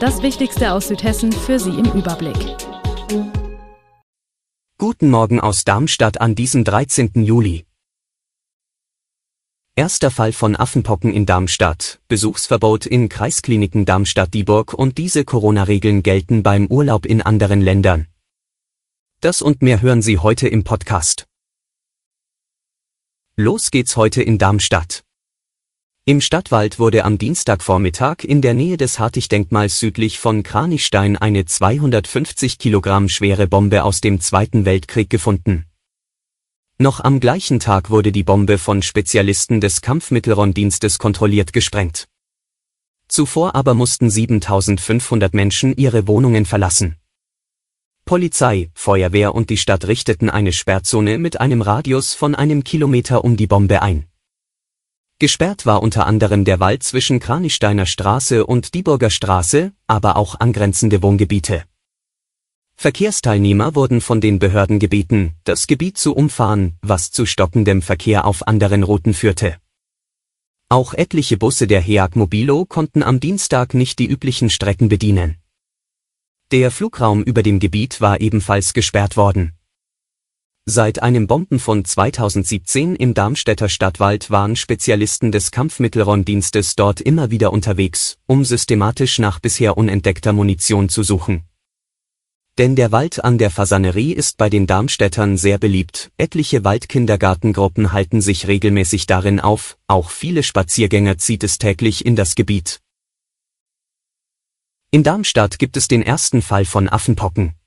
Das Wichtigste aus Südhessen für Sie im Überblick. Guten Morgen aus Darmstadt an diesem 13. Juli. Erster Fall von Affenpocken in Darmstadt, Besuchsverbot in Kreiskliniken Darmstadt-Dieburg und diese Corona-Regeln gelten beim Urlaub in anderen Ländern. Das und mehr hören Sie heute im Podcast. Los geht's heute in Darmstadt. Im Stadtwald wurde am Dienstagvormittag in der Nähe des Hartig-Denkmals südlich von Kranichstein eine 250 Kilogramm schwere Bombe aus dem Zweiten Weltkrieg gefunden. Noch am gleichen Tag wurde die Bombe von Spezialisten des Kampfmittelrondienstes kontrolliert gesprengt. Zuvor aber mussten 7500 Menschen ihre Wohnungen verlassen. Polizei, Feuerwehr und die Stadt richteten eine Sperrzone mit einem Radius von einem Kilometer um die Bombe ein. Gesperrt war unter anderem der Wald zwischen Kranichsteiner Straße und Dieburger Straße, aber auch angrenzende Wohngebiete. Verkehrsteilnehmer wurden von den Behörden gebeten, das Gebiet zu umfahren, was zu stockendem Verkehr auf anderen Routen führte. Auch etliche Busse der HEAG Mobilo konnten am Dienstag nicht die üblichen Strecken bedienen. Der Flugraum über dem Gebiet war ebenfalls gesperrt worden. Seit einem Bomben von 2017 im Darmstädter Stadtwald waren Spezialisten des Kampfmittelrondienstes dort immer wieder unterwegs, um systematisch nach bisher unentdeckter Munition zu suchen. Denn der Wald an der Fasanerie ist bei den Darmstädtern sehr beliebt, etliche Waldkindergartengruppen halten sich regelmäßig darin auf, auch viele Spaziergänger zieht es täglich in das Gebiet. In Darmstadt gibt es den ersten Fall von Affenpocken.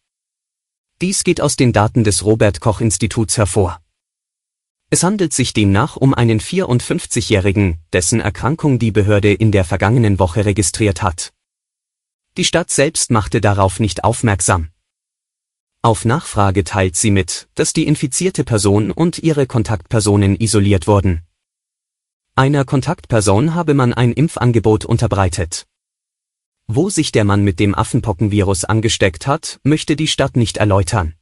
Dies geht aus den Daten des Robert Koch Instituts hervor. Es handelt sich demnach um einen 54-Jährigen, dessen Erkrankung die Behörde in der vergangenen Woche registriert hat. Die Stadt selbst machte darauf nicht aufmerksam. Auf Nachfrage teilt sie mit, dass die infizierte Person und ihre Kontaktpersonen isoliert wurden. Einer Kontaktperson habe man ein Impfangebot unterbreitet. Wo sich der Mann mit dem Affenpockenvirus angesteckt hat, möchte die Stadt nicht erläutern.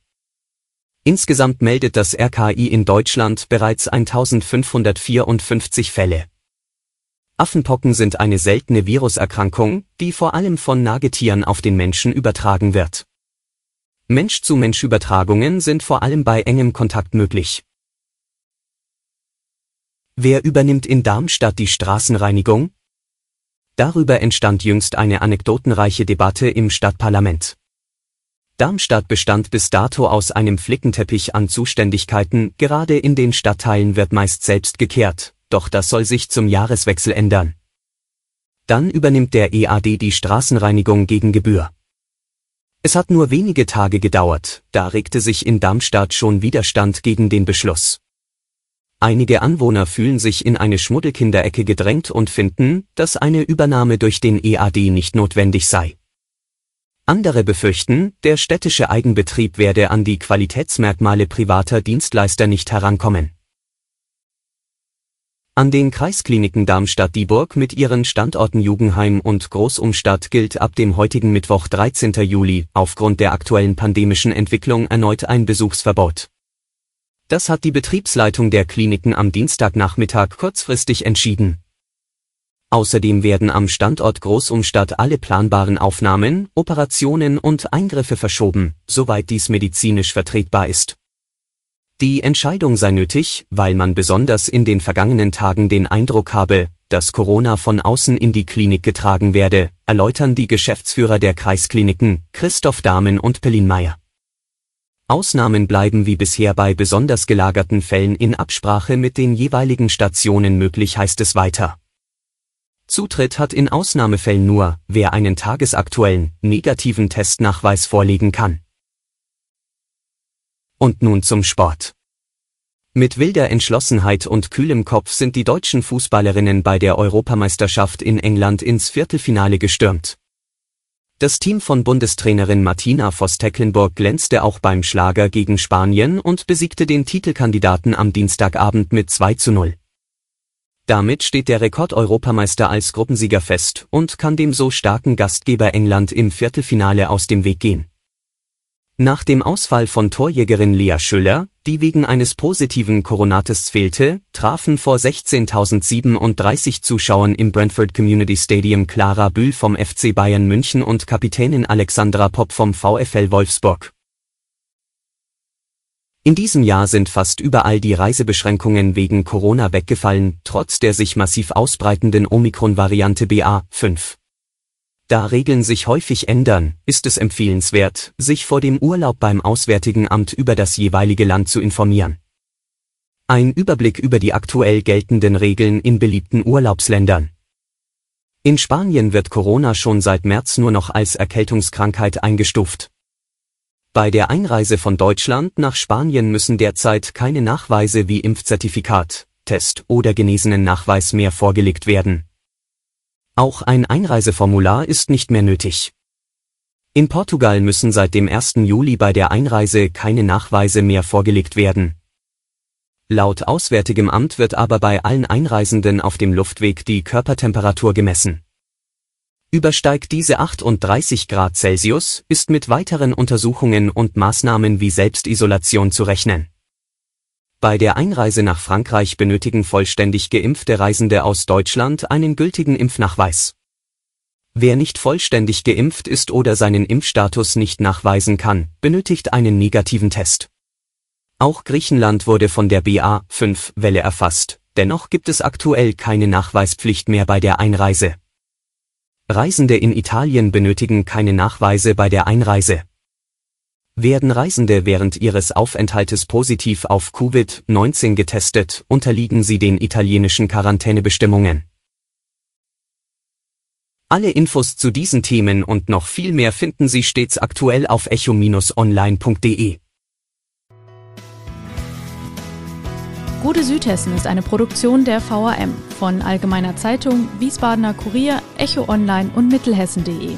Insgesamt meldet das RKI in Deutschland bereits 1554 Fälle. Affenpocken sind eine seltene Viruserkrankung, die vor allem von Nagetieren auf den Menschen übertragen wird. Mensch-zu-Mensch-Übertragungen sind vor allem bei engem Kontakt möglich. Wer übernimmt in Darmstadt die Straßenreinigung? Darüber entstand jüngst eine anekdotenreiche Debatte im Stadtparlament. Darmstadt bestand bis dato aus einem Flickenteppich an Zuständigkeiten, gerade in den Stadtteilen wird meist selbst gekehrt, doch das soll sich zum Jahreswechsel ändern. Dann übernimmt der EAD die Straßenreinigung gegen Gebühr. Es hat nur wenige Tage gedauert, da regte sich in Darmstadt schon Widerstand gegen den Beschluss. Einige Anwohner fühlen sich in eine Schmuddelkinderecke gedrängt und finden, dass eine Übernahme durch den EAD nicht notwendig sei. Andere befürchten, der städtische Eigenbetrieb werde an die Qualitätsmerkmale privater Dienstleister nicht herankommen. An den Kreiskliniken Darmstadt-Dieburg mit ihren Standorten Jugendheim und Großumstadt gilt ab dem heutigen Mittwoch 13. Juli aufgrund der aktuellen pandemischen Entwicklung erneut ein Besuchsverbot. Das hat die Betriebsleitung der Kliniken am Dienstagnachmittag kurzfristig entschieden. Außerdem werden am Standort Großumstadt alle planbaren Aufnahmen, Operationen und Eingriffe verschoben, soweit dies medizinisch vertretbar ist. Die Entscheidung sei nötig, weil man besonders in den vergangenen Tagen den Eindruck habe, dass Corona von außen in die Klinik getragen werde, erläutern die Geschäftsführer der Kreiskliniken, Christoph Dahmen und Pelin Meyer. Ausnahmen bleiben wie bisher bei besonders gelagerten Fällen in Absprache mit den jeweiligen Stationen möglich heißt es weiter. Zutritt hat in Ausnahmefällen nur, wer einen tagesaktuellen, negativen Testnachweis vorlegen kann. Und nun zum Sport. Mit wilder Entschlossenheit und kühlem Kopf sind die deutschen Fußballerinnen bei der Europameisterschaft in England ins Viertelfinale gestürmt. Das Team von Bundestrainerin Martina Voss-Tecklenburg glänzte auch beim Schlager gegen Spanien und besiegte den Titelkandidaten am Dienstagabend mit 2 zu 0. Damit steht der Rekord-Europameister als Gruppensieger fest und kann dem so starken Gastgeber England im Viertelfinale aus dem Weg gehen. Nach dem Ausfall von Torjägerin Lea Schüller, die wegen eines positiven Coronatests fehlte, trafen vor 16.037 Zuschauern im Brentford Community Stadium Clara Bühl vom FC Bayern München und Kapitänin Alexandra Popp vom VfL Wolfsburg. In diesem Jahr sind fast überall die Reisebeschränkungen wegen Corona weggefallen, trotz der sich massiv ausbreitenden Omikron-Variante BA5. Da Regeln sich häufig ändern, ist es empfehlenswert, sich vor dem Urlaub beim Auswärtigen Amt über das jeweilige Land zu informieren. Ein Überblick über die aktuell geltenden Regeln in beliebten Urlaubsländern. In Spanien wird Corona schon seit März nur noch als Erkältungskrankheit eingestuft. Bei der Einreise von Deutschland nach Spanien müssen derzeit keine Nachweise wie Impfzertifikat, Test oder genesenen Nachweis mehr vorgelegt werden auch ein Einreiseformular ist nicht mehr nötig. In Portugal müssen seit dem 1. Juli bei der Einreise keine Nachweise mehr vorgelegt werden. Laut Auswärtigem Amt wird aber bei allen Einreisenden auf dem Luftweg die Körpertemperatur gemessen. Übersteigt diese 38 Grad Celsius, ist mit weiteren Untersuchungen und Maßnahmen wie Selbstisolation zu rechnen. Bei der Einreise nach Frankreich benötigen vollständig geimpfte Reisende aus Deutschland einen gültigen Impfnachweis. Wer nicht vollständig geimpft ist oder seinen Impfstatus nicht nachweisen kann, benötigt einen negativen Test. Auch Griechenland wurde von der BA5-Welle erfasst, dennoch gibt es aktuell keine Nachweispflicht mehr bei der Einreise. Reisende in Italien benötigen keine Nachweise bei der Einreise. Werden Reisende während ihres Aufenthaltes positiv auf Covid-19 getestet, unterliegen sie den italienischen Quarantänebestimmungen. Alle Infos zu diesen Themen und noch viel mehr finden Sie stets aktuell auf echo-online.de. Gute Südhessen ist eine Produktion der VAM von Allgemeiner Zeitung, Wiesbadener Kurier, Echo Online und Mittelhessen.de.